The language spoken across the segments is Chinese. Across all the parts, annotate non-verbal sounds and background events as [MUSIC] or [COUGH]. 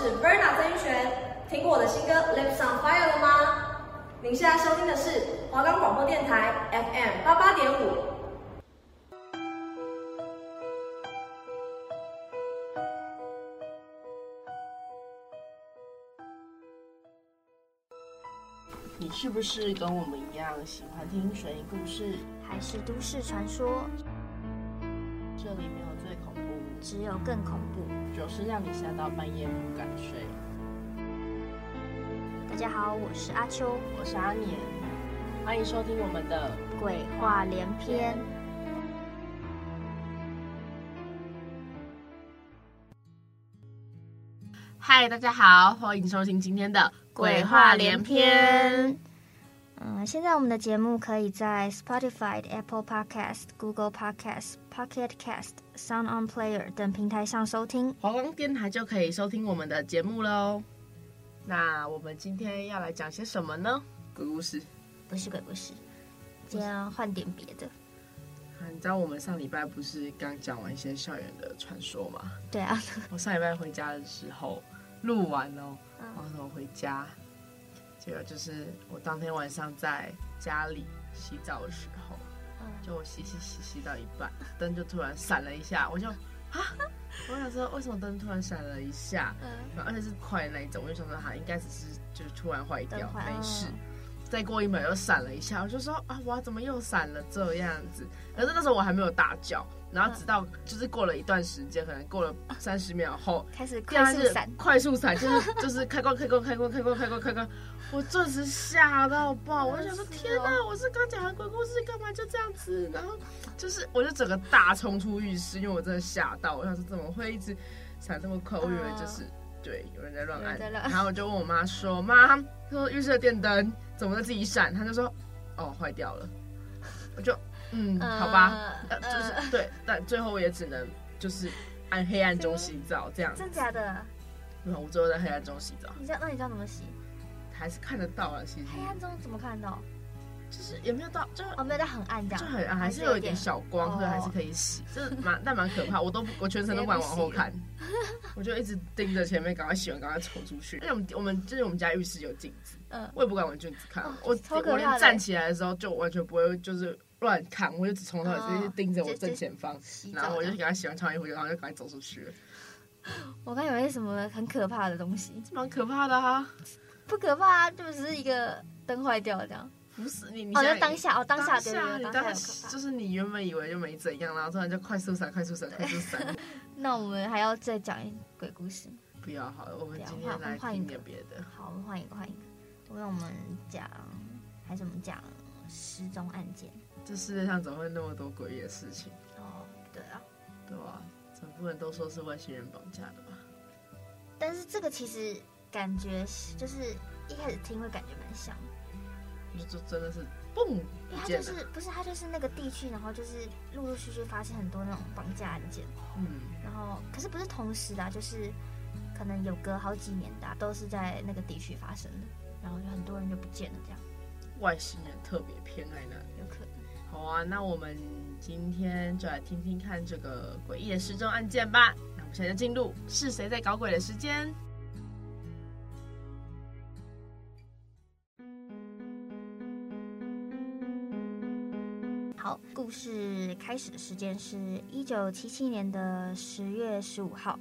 是 Verna 曾玉璇，听过我的新歌《Lips on Fire》了吗？您现在收听的是华冈广播电台 FM 八八点五。你是不是跟我们一样喜欢听悬疑故事，还是都市传说？这里没有最恐怖，只有更恐怖，就是让你吓到半夜不敢睡。大家好，我是阿秋，我是阿年，欢迎收听我们的鬼话连篇。嗨，大家好，欢迎收听今天的。鬼话连篇。嗯，现在我们的节目可以在 Spotify、Apple Podcast、Google Podcast、Pocket Cast、Sound On Player 等平台上收听。华光电台就可以收听我们的节目喽。那我们今天要来讲些什么呢？鬼故事？不是鬼故事，今天要换点别的。你知道我们上礼拜不是刚讲完一些校园的传说吗？对啊。我上礼拜回家的时候录完哦。然后回家，这个就是我当天晚上在家里洗澡的时候，就我洗洗洗洗到一半，灯就突然闪了一下，我就啊，我想说为什么灯突然闪了一下，嗯而且是快的那一种，我就想说它应该只是就是突然坏掉，没事。再过一秒又闪了一下，我就说啊，哇，怎么又闪了这样子？可是那时候我还没有大叫。然后直到就是过了一段时间，可能过了三十秒后，开始快速闪，快速闪就是就是开关开关开关开关开关开关，我顿时吓到爆！我就想说天哪，我是刚讲完鬼故事，干嘛就这样子？然后就是我就整个大冲出浴室，因为我真的吓到，我想说怎么会一直闪这么快？我以为就是对有人在乱按，然后我就问我妈说：“妈，说浴室的电灯怎么在自己闪？”她就说：“哦，坏掉了。”我就。嗯，好吧，就是对，但最后也只能就是按黑暗中洗澡这样。真假的？没有我最后在黑暗中洗澡。你知道？那你知道怎么洗？还是看得到了，其实。黑暗中怎么看得到？就是也没有到，就是哦，没有到很暗这样，就很暗，还是有一点小光，所以还是可以洗。就是蛮，但蛮可怕，我都我全程都不敢往后看，[LAUGHS] 我就一直盯着前面，赶快洗完，赶快冲出去。因为我们我们就是我们家浴室有镜子，嗯，我也不敢往镜子看，我我连站起来的时候就完全不会就是。乱看，我就只从头直接盯着我正前方，然后我就给他洗完穿衣服，然后就赶快走出去了。[LAUGHS] 我刚以为是什么很可怕的东西，蛮可怕的哈。不可怕啊，就只是一个灯坏掉这样。不是你，你哦，当下哦，当下对对对，当下就是你原本以为就没怎样，然后突然就快速闪，快速闪，快速闪。[LAUGHS] 那我们还要再讲一鬼故事？不要好了，我们今天来换一点别的。好，我们换一个，换一个。那我们讲，还是我们讲失踪案件？这世界上怎么会那么多诡异的事情？哦，对啊，对啊，怎么不能都说是外星人绑架的吧？但是这个其实感觉就是一开始听会感觉蛮像，就就真的是嘣，它就是不是它就是那个地区，然后就是陆陆续续发现很多那种绑架案件，嗯，然后可是不是同时的，就是可能有隔好几年的，都是在那个地区发生的，然后就很多人就不见了，这样，外星人特别偏爱那里，有可能。好啊，那我们今天就来听听看这个诡异的失踪案件吧。那我们现在进入是谁在搞鬼的时间。好，故事开始的时间是一九七七年的十月十五号。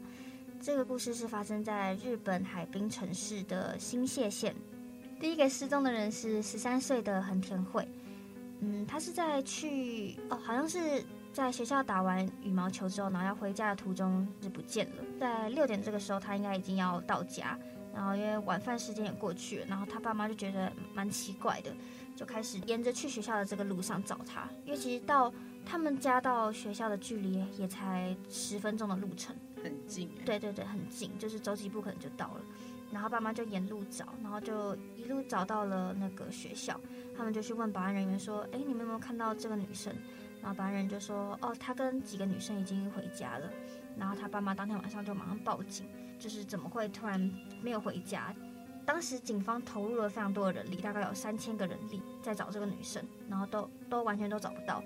这个故事是发生在日本海滨城市的新潟县。第一个失踪的人是十三岁的横田惠。嗯，他是在去哦，好像是在学校打完羽毛球之后，然后要回家的途中就不见了。在六点这个时候，他应该已经要到家，然后因为晚饭时间也过去了，然后他爸妈就觉得蛮奇怪的，就开始沿着去学校的这个路上找他。因为其实到他们家到学校的距离也才十分钟的路程，很近。对对对，很近，就是走几步可能就到了。然后爸妈就沿路找，然后就一路找到了那个学校。他们就去问保安人员说：“哎，你们有没有看到这个女生？”然后保安人员就说：“哦，她跟几个女生已经回家了。”然后他爸妈当天晚上就马上报警，就是怎么会突然没有回家？当时警方投入了非常多的人力，大概有三千个人力在找这个女生，然后都都完全都找不到。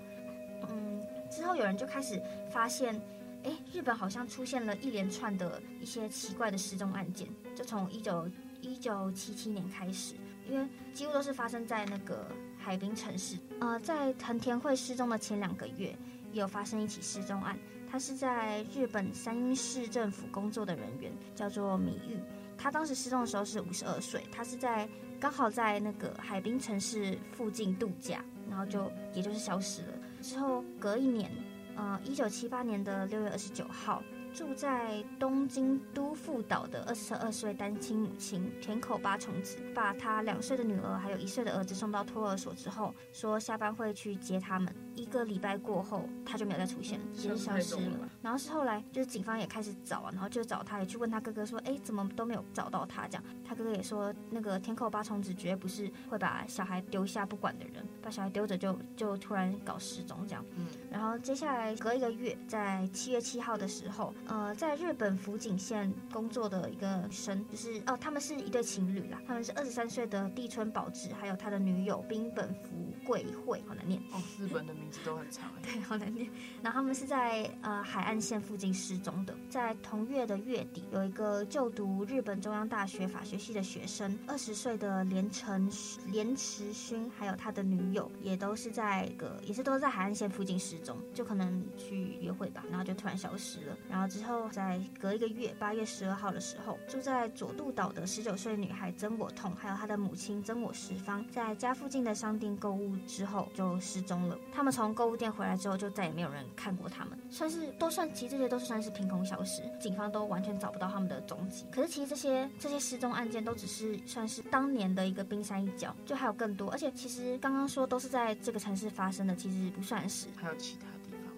嗯，之后有人就开始发现哎，日本好像出现了一连串的一些奇怪的失踪案件，就从一九一九七七年开始，因为几乎都是发生在那个海滨城市。呃，在藤田惠失踪的前两个月，也有发生一起失踪案，他是在日本三鹰市政府工作的人员，叫做米玉。他当时失踪的时候是五十二岁，他是在刚好在那个海滨城市附近度假，然后就也就是消失了。之后隔一年，呃，一九七八年的六月二十九号。住在东京都富岛的二十二岁单亲母亲田口八重子，把她两岁的女儿还有一岁的儿子送到托儿所之后，说下班会去接他们。一个礼拜过后，他就没有再出现，也是消失了。然后是后来，就是警方也开始找啊，然后就找他，也去问他哥哥说，哎，怎么都没有找到他？这样，他哥哥也说，那个田口八重子绝对不是会把小孩丢下不管的人，把小孩丢着就就突然搞失踪这样。嗯。然后接下来隔一个月，在七月七号的时候。呃，在日本福井县工作的一个生，就是哦，他们是一对情侣啦，他们是二十三岁的地村保志，还有他的女友冰本福。贵会，好难念哦，日本的名字都很长，[LAUGHS] 对，好难念。然后他们是在呃海岸线附近失踪的，在同月的月底，有一个就读日本中央大学法学系的学生，二十岁的连城连池勋，还有他的女友，也都是在个也是都是在海岸线附近失踪，就可能去约会吧，然后就突然消失了，然后。之后，在隔一个月，八月十二号的时候，住在佐渡岛的十九岁女孩曾我痛，还有她的母亲曾我十方，在家附近的商店购物之后就失踪了。他们从购物店回来之后，就再也没有人看过他们，算是都算，其实这些都是算是凭空消失，警方都完全找不到他们的踪迹。可 [LAUGHS] 是其实这些这些失踪案件都只是算是当年的一个冰山一角，就还有更多。而且其实刚刚说都是在这个城市发生的，其实不算是，还有其他。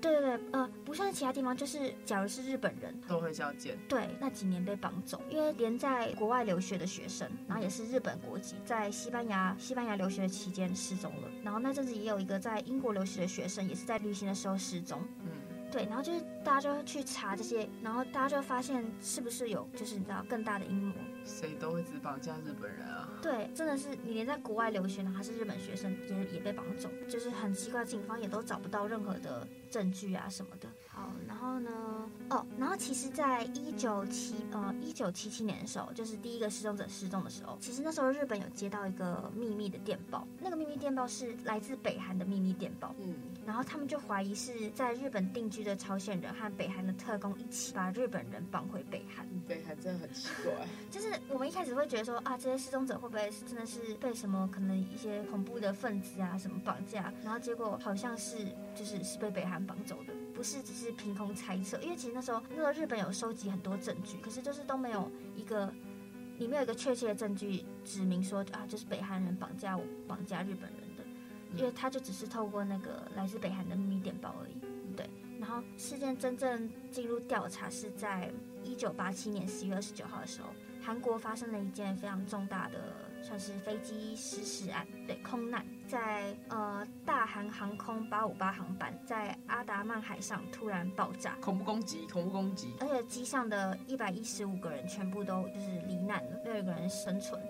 对对对，呃，不像其他地方，就是假如是日本人，都会这样见。对，那几年被绑走，因为连在国外留学的学生，然后也是日本国籍，在西班牙西班牙留学的期间失踪了。然后那阵子也有一个在英国留学的学生，也是在旅行的时候失踪。嗯，对，然后就是大家就去查这些，然后大家就发现是不是有，就是你知道更大的阴谋。谁都会只绑架日本人啊？对，真的是你连在国外留学呢，还是日本学生也也被绑走，就是很奇怪，警方也都找不到任何的证据啊什么的。好，然后呢？哦，然后其实，在一九七呃一九七七年的时候，就是第一个失踪者失踪的时候，其实那时候日本有接到一个秘密的电报，那个秘密电报是来自北韩的秘密电报。嗯，然后他们就怀疑是在日本定居的朝鲜人和北韩的特工一起把日本人绑回北韩。北韩真的很奇怪，[LAUGHS] 就是我们一开始会觉得说啊，这些失踪者会不会真的是被什么可能一些恐怖的分子啊什么绑架，然后结果好像是就是是被北韩绑走的。不是只是凭空猜测，因为其实那时候那时候日本有收集很多证据，可是就是都没有一个，里面有一个确切的证据指明说啊，就是北韩人绑架我绑架日本人的，因为他就只是透过那个来自北韩的秘密电报而已，对。然后事件真正进入调查是在一九八七年十月二十九号的时候，韩国发生了一件非常重大的，算是飞机失事案，对，空难。在呃大韩航空八五八航班在阿达曼海上突然爆炸，恐怖攻击，恐怖攻击，而且机上的一百一十五个人全部都就是罹难了，没有一个人生存。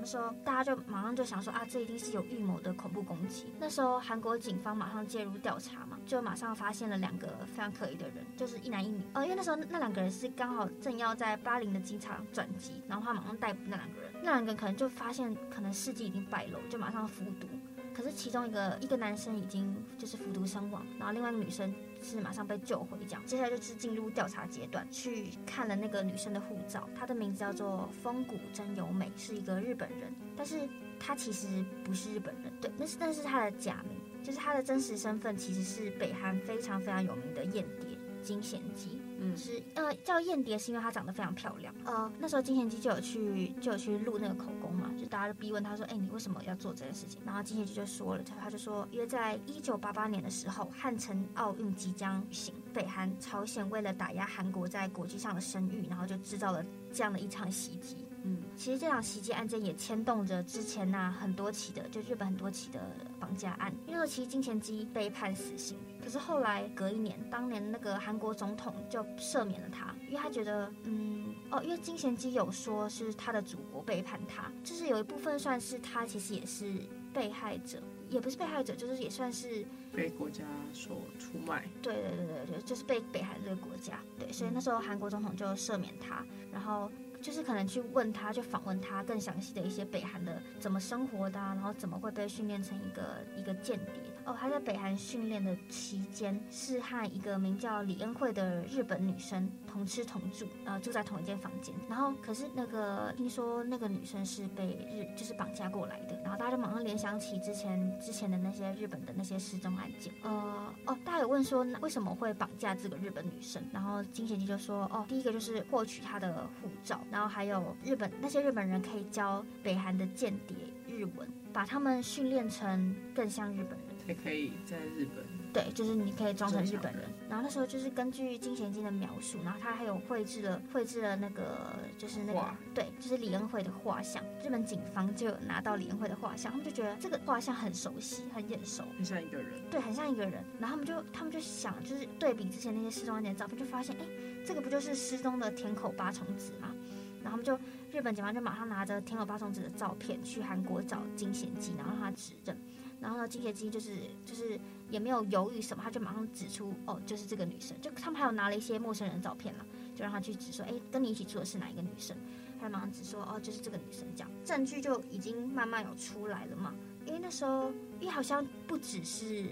那时候大家就马上就想说啊，这一定是有预谋的恐怖攻击。那时候韩国警方马上介入调查嘛，就马上发现了两个非常可疑的人，就是一男一女。呃，因为那时候那两个人是刚好正要在巴林的机场转机，然后他马上逮捕那两个人，那两个人可能就发现可能事迹已经败露，就马上服毒。可是其中一个一个男生已经就是服毒身亡，然后另外一个女生是马上被救回，这样。接下来就是进入调查阶段，去看了那个女生的护照，她的名字叫做风谷真由美，是一个日本人，但是她其实不是日本人，对，那是那是她的假名，就是她的真实身份其实是北韩非常非常有名的艳谍金贤姬。嗯，是呃叫燕蝶，是因为她长得非常漂亮。呃，那时候金贤姬就有去就有去录那个口供嘛，就大家就逼问他说，哎，你为什么要做这件事情？然后金贤姬就说了，他他就说，因为在一九八八年的时候，汉城奥运即将举行，北韩朝鲜为了打压韩国在国际上的声誉，然后就制造了这样的一场袭击。嗯，其实这场袭击案件也牵动着之前那、啊、很多起的，就日本很多起的绑架案。因为其实金贤姬被判死刑，可是后来隔一年，当年那个韩国总统就赦免了他，因为他觉得，嗯，哦，因为金贤基有说是他的祖国背叛他，就是有一部分算是他其实也是被害者。也不是被害者，就是也算是被国家所出卖。对对对对对，就是被北韩这个国家。对，所以那时候韩国总统就赦免他，然后。就是可能去问他，就访问他更详细的一些北韩的怎么生活的啊，然后怎么会被训练成一个一个间谍。哦，他在北韩训练的期间是和一个名叫李恩惠的日本女生同吃同住，呃，住在同一间房间。然后，可是那个听说那个女生是被日就是绑架过来的，然后大家就马上联想起之前之前的那些日本的那些失踪案件。呃，哦，大家有问说为什么会绑架这个日本女生？然后金贤基就说，哦，第一个就是获取她的护照，然后还有日本那些日本人可以教北韩的间谍日文，把他们训练成更像日本人。也可以在日本，对，就是你可以装成日本人。然后那时候就是根据金贤基的描述，然后他还有绘制了绘制了那个就是那个对，就是李恩惠的画像。日本警方就有拿到李恩惠的画像，他们就觉得这个画像很熟悉，很眼熟，很像一个人。对，很像一个人。然后他们就他们就想，就是对比之前那些失踪案件的照片，就发现，哎，这个不就是失踪的田口八重子吗？然后他们就日本警方就马上拿着田口八重子的照片去韩国找金贤基，然后让他指认。然后呢，金贤基就是就是也没有犹豫什么，他就马上指出哦，就是这个女生。就他们还有拿了一些陌生人的照片了，就让他去指说，哎，跟你一起住的是哪一个女生？他马上指说，哦，就是这个女生。这样证据就已经慢慢有出来了嘛。因为那时候，因为好像不只是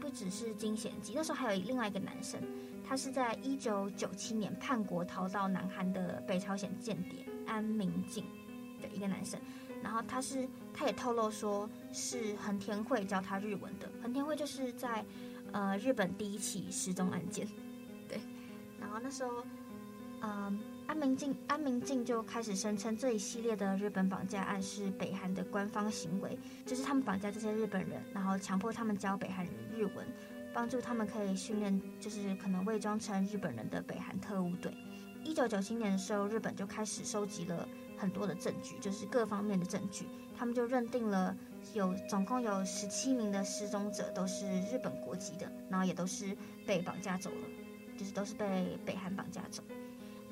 不只是金贤基，那时候还有另外一个男生，他是在一九九七年叛国逃到南韩的北朝鲜间谍安明静的一个男生。然后他是，他也透露说是横田惠教他日文的。横田惠就是在，呃，日本第一起失踪案件，对。然后那时候，嗯、呃，安明静安明静就开始声称这一系列的日本绑架案是北韩的官方行为，就是他们绑架这些日本人，然后强迫他们教北韩人日文，帮助他们可以训练，就是可能伪装成日本人的北韩特务队。一九九七年的时候，日本就开始收集了。很多的证据，就是各方面的证据，他们就认定了有总共有十七名的失踪者都是日本国籍的，然后也都是被绑架走了，就是都是被北韩绑架走。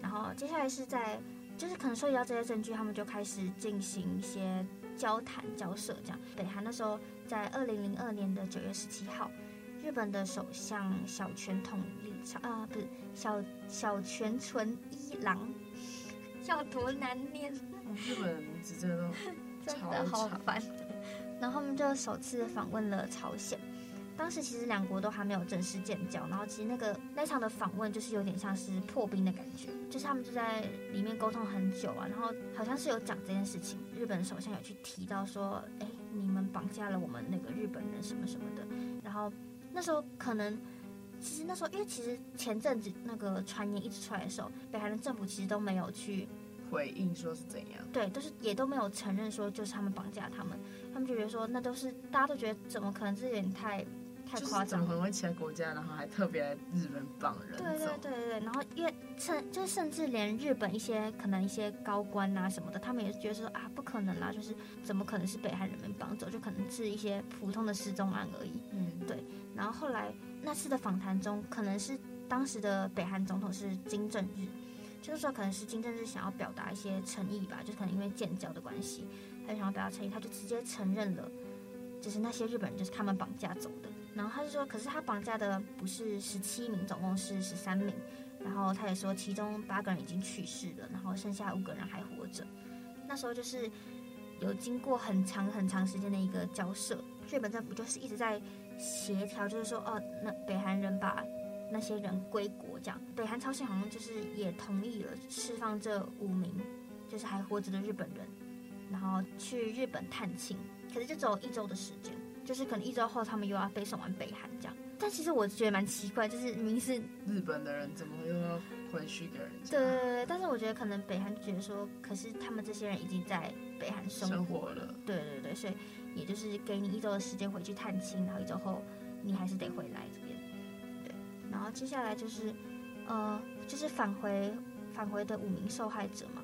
然后接下来是在，就是可能收集到这些证据，他们就开始进行一些交谈交涉，这样。北韩那时候在二零零二年的九月十七号，日本的首相小泉统一长啊，不是小小泉纯一郎。叫多难念，日本名字真的都 [LAUGHS] 真的好烦。然后他们就首次访问了朝鲜，当时其实两国都还没有正式建交。然后其实那个那场的访问就是有点像是破冰的感觉，就是他们就在里面沟通很久啊。然后好像是有讲这件事情，日本首相有去提到说，哎，你们绑架了我们那个日本人什么什么的。然后那时候可能。其实那时候，因为其实前阵子那个传言一直出来的时候，北韩的政府其实都没有去回应说是怎样，对，都是也都没有承认说就是他们绑架他们，他们就觉得说那都是大家都觉得怎么可能，这有点太太夸张，怎么会其他国家，然后还特别日本绑人？对对对对对，然后因为甚就是甚至连日本一些可能一些高官啊什么的，他们也觉得说啊不可能啦，就是怎么可能是北韩人民绑走，就可能是一些普通的失踪案而已。嗯，对，然后后来。那次的访谈中，可能是当时的北韩总统是金正日，就是说可能是金正日想要表达一些诚意吧，就可能因为建交的关系，他就想要表达诚意，他就直接承认了，就是那些日本人就是他们绑架走的。然后他就说，可是他绑架的不是十七名，总共是十三名。然后他也说，其中八个人已经去世了，然后剩下五个人还活着。那时候就是有经过很长很长时间的一个交涉，日本政府就是一直在。协调就是说，哦，那北韩人把那些人归国，这样，北韩朝鲜好像就是也同意了释放这五名就是还活着的日本人，然后去日本探亲，可是就只有一周的时间，就是可能一周后他们又要被送完北韩这样。但其实我觉得蛮奇怪，就是明明是日本的人，怎么又要回去给人家？对对对，但是我觉得可能北韩觉得说，可是他们这些人已经在北韩生活了，对对对，所以。就是给你一周的时间回去探亲，然后一周后你还是得回来这边。对，然后接下来就是，呃，就是返回返回的五名受害者嘛。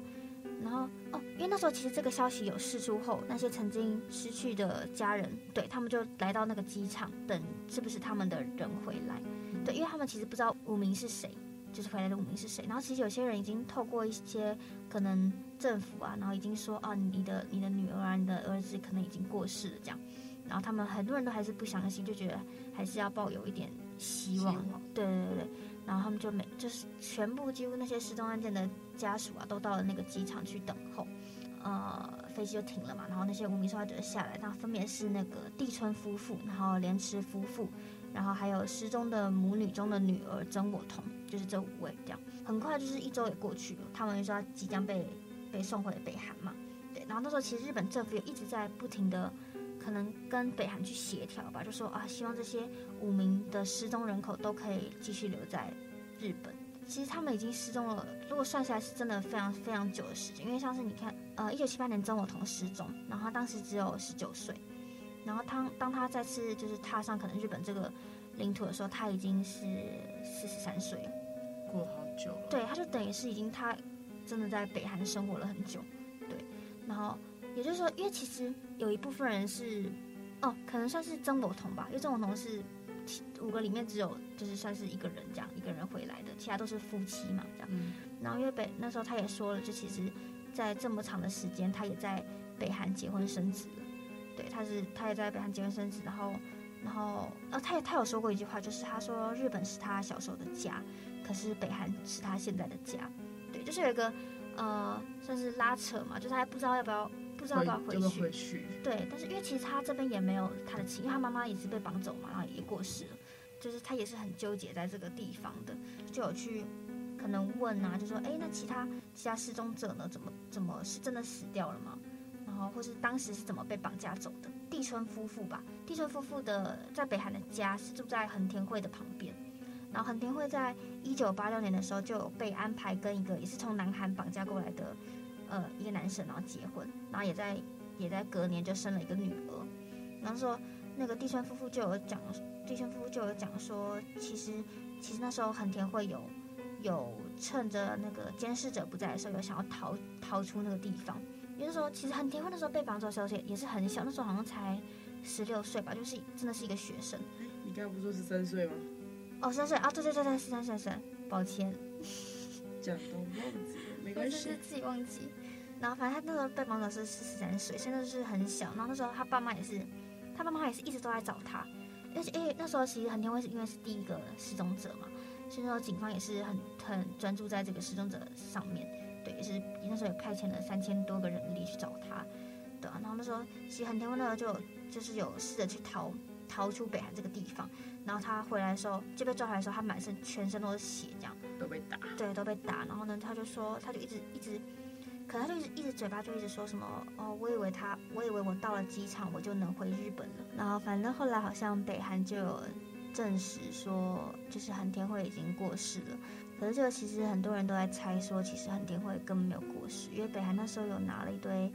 然后哦，因为那时候其实这个消息有释出后，那些曾经失去的家人，对他们就来到那个机场等是不是他们的人回来。对，因为他们其实不知道五名是谁，就是回来的五名是谁。然后其实有些人已经透过一些可能。政府啊，然后已经说啊，你的你的女儿啊，你的儿子可能已经过世了这样，然后他们很多人都还是不相信，就觉得还是要抱有一点希望。希望对对对对，然后他们就每就是全部几乎那些失踪案件的家属啊，都到了那个机场去等候。呃，飞机就停了嘛，然后那些无名受害者下来，那分别是那个地村夫妇，然后莲池夫妇，然后还有失踪的母女中的女儿曾我彤，就是这五位这样。很快就是一周也过去了，他们说即将被被送回北韩嘛。对，然后那时候其实日本政府也一直在不停的可能跟北韩去协调吧，就说啊，希望这些五名的失踪人口都可以继续留在日本。其实他们已经失踪了，如果算下来是真的非常非常久的时间。因为像是你看，呃，一九七八年曾我彤失踪，然后当时只有十九岁，然后当当他再次就是踏上可能日本这个领土的时候，他已经是四十三岁了，过好久了。对，他就等于是已经他真的在北韩生活了很久，对。然后也就是说，因为其实有一部分人是，哦，可能算是曾某同吧，因为曾某同是。五个里面只有就是算是一个人这样，一个人回来的，其他都是夫妻嘛这样。嗯、然后因为北那时候他也说了，就其实，在这么长的时间，他也在北韩结婚生子了。对，他是他也在北韩结婚生子，然后然后呃，他也他有说过一句话，就是他说日本是他小时候的家，可是北韩是他现在的家。对，就是有一个呃算是拉扯嘛，就是他还不知道要不要。不知道要不要回去？回去对，但是因为其实他这边也没有他的亲，因为他妈妈也是被绑走嘛，然后也过世了，就是他也是很纠结在这个地方的，就有去可能问啊，就说哎，那其他其他失踪者呢？怎么怎么是真的死掉了吗？然后或是当时是怎么被绑架走的？地春夫妇吧，地春夫妇的在北韩的家是住在横田惠的旁边，然后横田惠在一九八六年的时候就有被安排跟一个也是从南韩绑架过来的。呃，一个男生，然后结婚，然后也在也在隔年就生了一个女儿。然后说那个地村夫妇就有讲，地村夫妇就有讲说，其实其实那时候横田惠有有趁着那个监视者不在的时候，有想要逃逃出那个地方。也就是说，其实很田惠那时候被绑走的时候也也是很小，那时候好像才十六岁吧，就是真的是一个学生。你刚刚不是说十三岁吗？哦，十三岁啊，对对对对，十三岁，十三，抱歉，[LAUGHS] 讲都忘记了，没关系，是自己忘记。然后反正他那时候被绑走是十三岁，现在是很小。然后那时候他爸妈也是，他爸妈也是一直都在找他。而且因为那时候其实很田惠是因为是第一个失踪者嘛，所以那时候警方也是很很专注在这个失踪者上面。对，也是那时候也派遣了三千多个人力去找他。对啊，然后那时候其实横田惠那时候就就是有试着去逃逃出北韩这个地方。然后他回来的时候就被抓回来的时候，他满身全身都是血，这样都被打。对，都被打。然后呢，他就说他就一直一直。可他就一直一直嘴巴就一直说什么哦，我以为他，我以为我到了机场我就能回日本了。然后反正后来好像北韩就有证实说，就是韩天惠已经过世了。可是这个其实很多人都在猜说，其实横田惠根本没有过世，因为北韩那时候有拿了一堆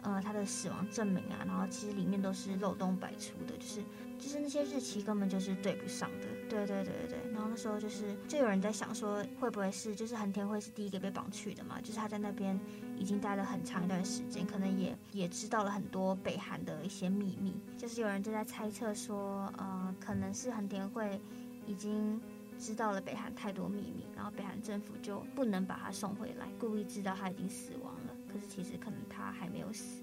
呃他的死亡证明啊，然后其实里面都是漏洞百出的，就是。就是那些日期根本就是对不上的，对对对对对。然后那时候就是，就有人在想说，会不会是就是横田惠是第一个被绑去的嘛？就是他在那边已经待了很长一段时间，可能也也知道了很多北韩的一些秘密。就是有人就在猜测说，呃，可能是横田惠已经知道了北韩太多秘密，然后北韩政府就不能把他送回来，故意知道他已经死亡了。可是其实可能他还没有死。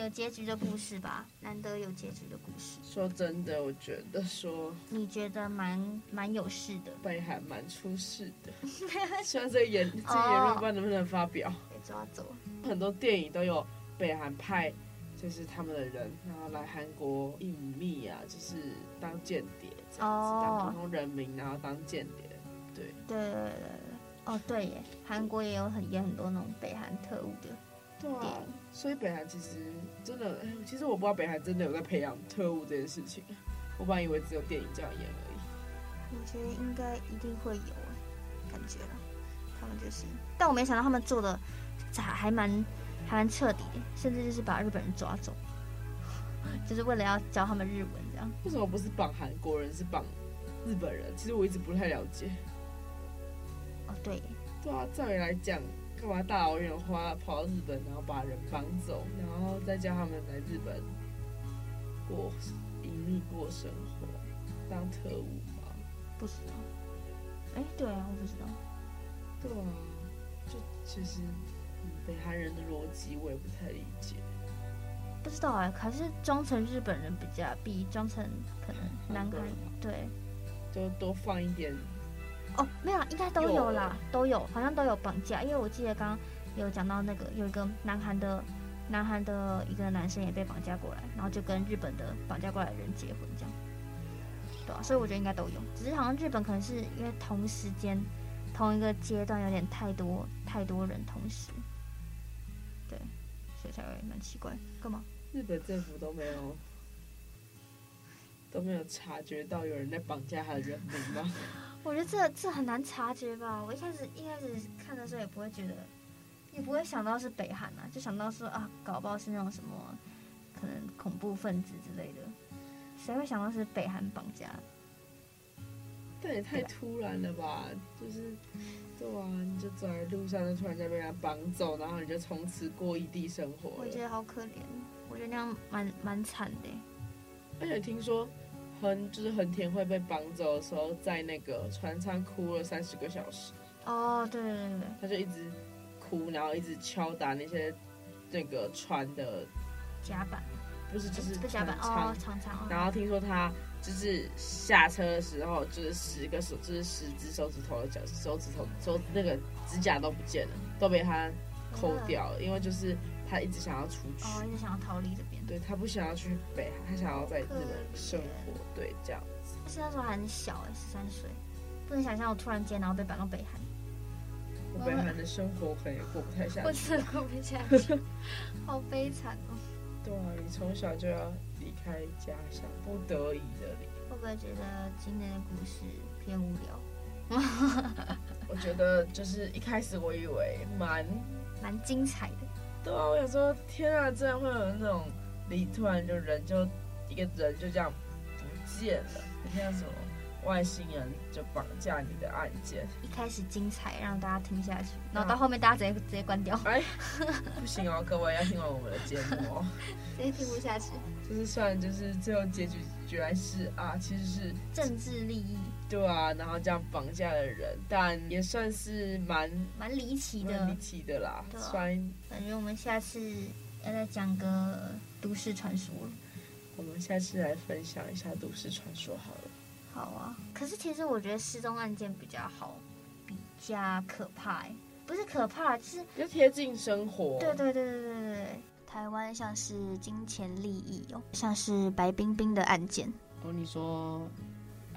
有结局的故事吧，难得有结局的故事。说真的，我觉得说你觉得蛮蛮有事的，北韩蛮出事的。[LAUGHS] 希望这个言这个言论不知道能不能发表。被抓走。很多电影都有北韩派，就是他们的人，然后来韩国隐秘啊，就是当间谍这样子，当普通人民，然后当间谍。对对对对，哦对耶，韩国也有很也很多那种北韩特务的。对啊，所以北韩其实真的，其实我不知道北韩真的有在培养特务这件事情，我本来以为只有电影这样演而已。我觉得应该一定会有，感觉了，他们就是，但我没想到他们做的还还蛮还蛮彻底的，甚至就是把日本人抓走，就是为了要教他们日文这样。为什么不是绑韩国人，是绑日本人？其实我一直不太了解。哦，对，对啊，照理来讲。干嘛大老远花跑到日本，然后把人绑走，然后再叫他们来日本过隐秘过生活，当特务吗？不知道。哎，对啊，我不知道。对啊，就其实北韩人的逻辑我也不太理解。不知道哎，还是装成日本人比较比装成可能南韩对，就多放一点。哦，没有，应该都有啦，都有，好像都有绑架。因为我记得刚刚有讲到那个有一个南韩的南韩的一个男生也被绑架过来，然后就跟日本的绑架过来的人结婚这样。对啊，所以我觉得应该都有，只是好像日本可能是因为同时间同一个阶段有点太多太多人同时，对，所以才会蛮奇怪。干嘛？日本政府都没有都没有察觉到有人在绑架他的人民吗？我觉得这这很难察觉吧。我一开始一开始看的时候也不会觉得，也不会想到是北韩啊，就想到说啊，搞不好是那种什么可能恐怖分子之类的。谁会想到是北韩绑架？但也太突然了吧！就是，对啊，你就走在路上，就突然间被人家绑走，然后你就从此过异地生活。我觉得好可怜，我觉得那样蛮蛮惨的。而且听说。横就是横田会被绑走的时候，在那个船舱哭了三十个小时。哦，对对对对，他就一直哭，然后一直敲打那些那个船的甲板，不是就是甲板哦，长长。然后听说他就是下车的时候，就是十个手，就是十只手指头的脚，手指头手那个指甲都不见了，都被他抠掉了，因为就是。他一直想要出去，哦，一直想要逃离这边。对，他不想要去北韩，他想要在日本生活。对，这样子。但是那时候还很小，哎，十三岁，不能想象我突然间然后被搬到北韩。我北韩的生活可能也过不太下去。我真的过不下去，好悲惨哦。[LAUGHS] 对啊，你从小就要离开家乡，不得已的离。会不会觉得今天的故事偏无聊？[LAUGHS] 我觉得就是一开始我以为蛮蛮精彩的。对啊，我想说，天啊，真的会有那种，你突然就人就一个人就这样不见了，很像什么外星人就绑架你的案件。一开始精彩，让大家听下去，然后到后面大家直接直接关掉。哎，[LAUGHS] 不行哦，各位要听完我们的节目哦，[LAUGHS] 直接听不下去。就是算就是最后结局，居然是啊，其实是政治利益。对啊，然后这样绑架的人，但也算是蛮蛮离奇的，离奇的啦。对，感觉我们下次要再讲个都市传说了。我们下次来分享一下都市传说好了。好啊，可是其实我觉得失踪案件比较好，比较可怕。不是可怕，就是比较贴近生活。对对对对对对，台湾像是金钱利益哦，像是白冰冰的案件。哦，你说。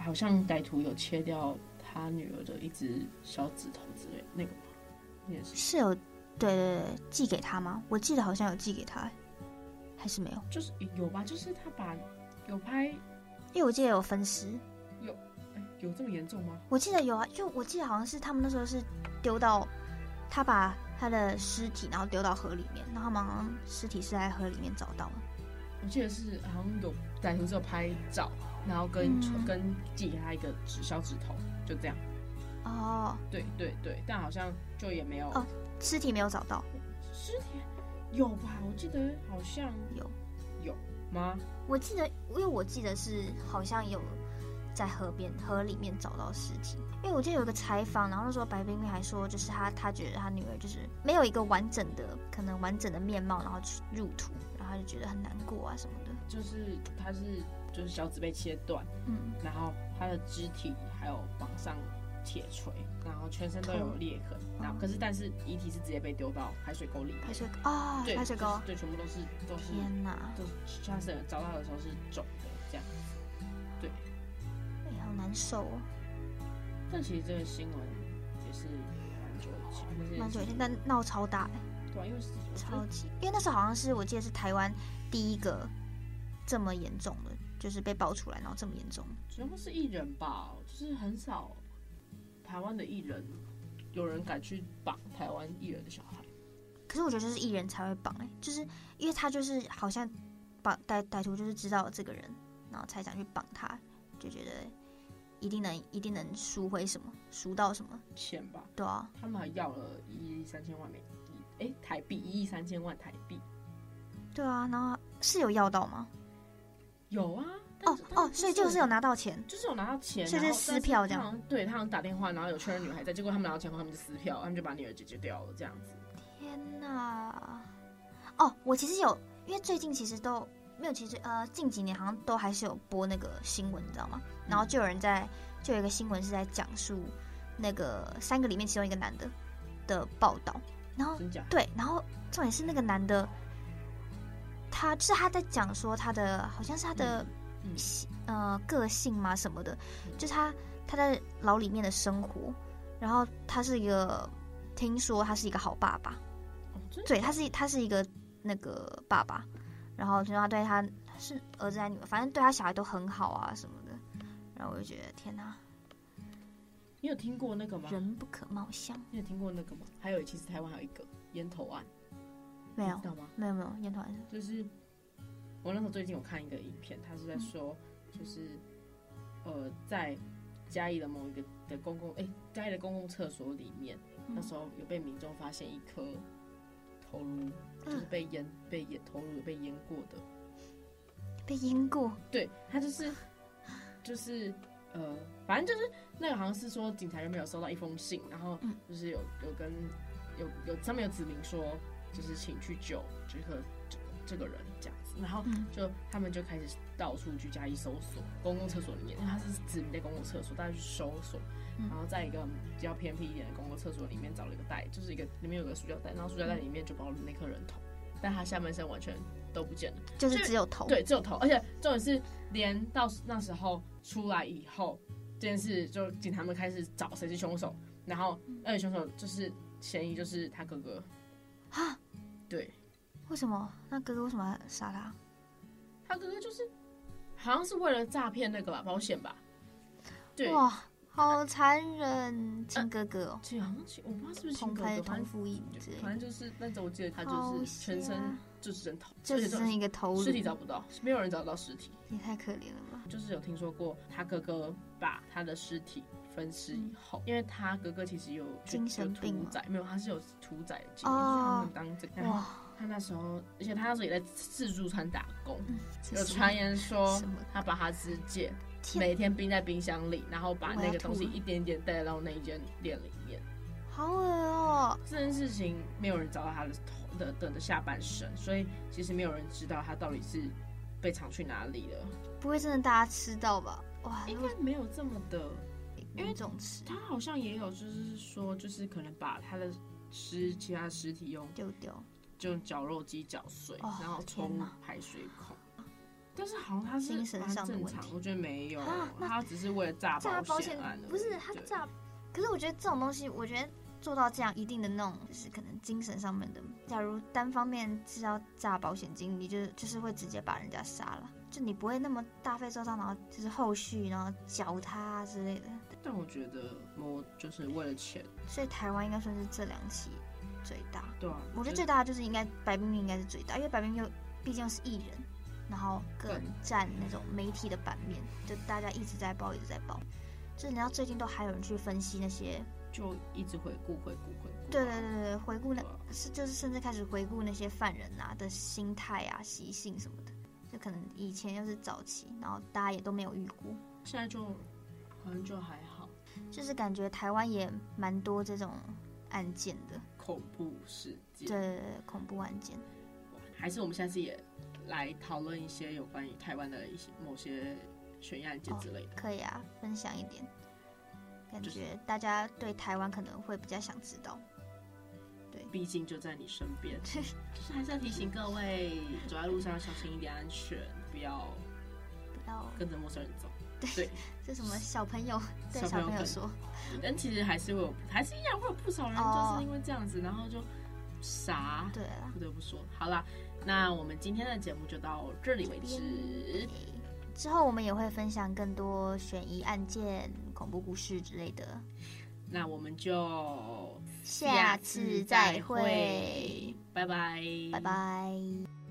好像歹徒有切掉他女儿的一只小指头之类那个吗？也是是有，对对对，寄给他吗？我记得好像有寄给他，还是没有？就是有吧，就是他把有拍，因为我记得有分尸，有，有这么严重吗？我记得有啊，就我记得好像是他们那时候是丢到他把他的尸体然后丢到河里面，然后他们好像尸体是在河里面找到的。我记得是好像有歹徒只有拍照。然后跟、嗯、跟寄给他一个纸小指头，就这样。哦，对对对，但好像就也没有哦，尸体没有找到。尸体有吧？我记得好像有，有吗？我记得，因为我记得是好像有在河边河里面找到尸体。因为我记得有个采访，然后那时候白冰冰还说，就是他他觉得他女儿就是没有一个完整的可能完整的面貌，然后去入土，然后他就觉得很难过啊什么的。就是他是。就是小指被切断，嗯，然后他的肢体还有绑上铁锤，然后全身都有裂痕，然后可是但是遗体是直接被丢到海水沟里，海水啊，海水沟，对，全部都是都是天哪，都是像是找到的时候是肿的这样，对，哎，好难受哦。但其实这个新闻也是蛮久以前，蛮久以前，但闹超大哎，对，因为是超级，因为那时候好像是我记得是台湾第一个这么严重的。就是被爆出来，然后这么严重，主要是艺人吧，就是很少台湾的艺人有人敢去绑台湾艺人的小孩。可是我觉得就是艺人才会绑哎、欸，就是因为他就是好像绑歹歹徒就是知道这个人，然后才想去绑他，就觉得一定能一定能赎回什么，赎到什么钱吧？对啊，他们还要了一亿三千万美金，哎，台币一亿三千万台币。对啊，然后是有要到吗？有啊。哦哦，所以就是有拿到钱，就是有拿到钱，所以是撕票这样。对，他好像打电话，然后有确认女孩在，结果他们拿到钱后，他们就撕票，他们就把女儿解决掉了，这样子。天哪！哦，我其实有，因为最近其实都没有，其实呃近几年好像都还是有播那个新闻，你知道吗？然后就有人在，就有一个新闻是在讲述那个三个里面其中一个男的的报道，然后对，然后重点是那个男的，他就是他在讲说他的好像是他的。呃，个性嘛什么的，就是他他在牢里面的生活，然后他是一个，听说他是一个好爸爸，哦、对，他是他是一个那个爸爸，然后听说他对他是儿子还是女儿，反正对他小孩都很好啊什么的，然后我就觉得天哪，你有听过那个吗？人不可貌相，你有听过那个吗？还有，其实台湾还有一个烟头案，没有，知道吗？没有没有烟头案，就是。我那时候最近有看一个影片，他是在说，就是，呃，在嘉义的某一个的公共，哎，嘉义的公共厕所里面，那时候有被民众发现一颗头颅，就是被淹、被淹头颅被淹过的，被淹过，对，他就是，就是，呃，反正就是那个好像是说警察有没有收到一封信，然后就是有有跟有有上面有指明说，就是请去救这个这个这个人这样子。然后就他们就开始到处去加以搜索公共厕所里面，因为他是指名在公共厕所，大家去搜索，然后在一个比较偏僻一点的公共厕所里面找了一个袋，就是一个里面有个塑胶袋，然后塑胶袋里面就包了那颗人头，但他下半身完全都不见了，就是只有头，对，只有头，而且重点是连到那时候出来以后，这件事就警察们开始找谁是凶手，然后而且凶手就是嫌疑就是他哥哥，啊，对。为什么？那哥哥为什么要杀他？他哥哥就是，好像是为了诈骗那个吧，保险吧。对，哇，好残忍，亲哥哥哦。好像亲，我不知道是不是亲哥哥，同父异母。反正就是那时候我记得他就是全身就是人头，就只剩一个头，尸体找不到，没有人找到尸体。也太可怜了吧。就是有听说过他哥哥把他的尸体分尸以后，因为他哥哥其实有精神病，没有，他是有屠宰的经验，他们当这个。哇。他那时候，而且他那时候也在自助餐打工。嗯、有传言说，他把他肢解，每天冰在冰箱里，然后把那个东西一点点带到那一间店里面。好恶哦！这件事情没有人找到他的头的的的下半身，所以其实没有人知道他到底是被藏去哪里了。不会真的大家吃到吧？哇，应该没有这么的，因为这种吃，他好像也有，就是说，就是可能把他的尸其他尸体用丢掉。就用绞肉机绞碎，哦、然后冲排水孔。但是好像他是精神上的问题，我觉得没有，他只是为了炸保险案。不是他炸，可是我觉得这种东西，我觉得做到这样一定的那种，就是可能精神上面的。假如单方面是要炸保险金，你就就是会直接把人家杀了，就你不会那么大费周章，然后就是后续然后绞他之类的。但我觉得我就是为了钱，所以台湾应该算是这两期。最大，对啊，我觉得最大的就是应该白冰冰应该是最大，因为白冰冰毕竟是艺人，然后更占那种媒体的版面，就大家一直在报，一直在报，就是你知道最近都还有人去分析那些，就一直回顾回顾回顾，对对对对，回顾那是就是甚至开始回顾那些犯人啊的心态啊习性什么的，就可能以前又是早期，然后大家也都没有遇过，现在就好像就还好，就是感觉台湾也蛮多这种案件的。恐怖事件，对，恐怖案件，还是我们下次也来讨论一些有关于台湾的一些某些悬疑案件之类的。哦，可以啊，分享一点，感觉大家对台湾可能会比较想知道。对，毕竟就在你身边，[LAUGHS] 就是还是要提醒各位，走在路上要小心一点，安全，不要不要跟着陌生人走。对，这什么小朋友对小朋友说，但其实还是会有，还是一样会有不少人就是因为这样子，然后就傻。对了，不得不说，好啦，那我们今天的节目就到这里为止。之后我们也会分享更多悬疑案件、恐怖故事之类的。那我们就下次再会，拜拜，拜拜。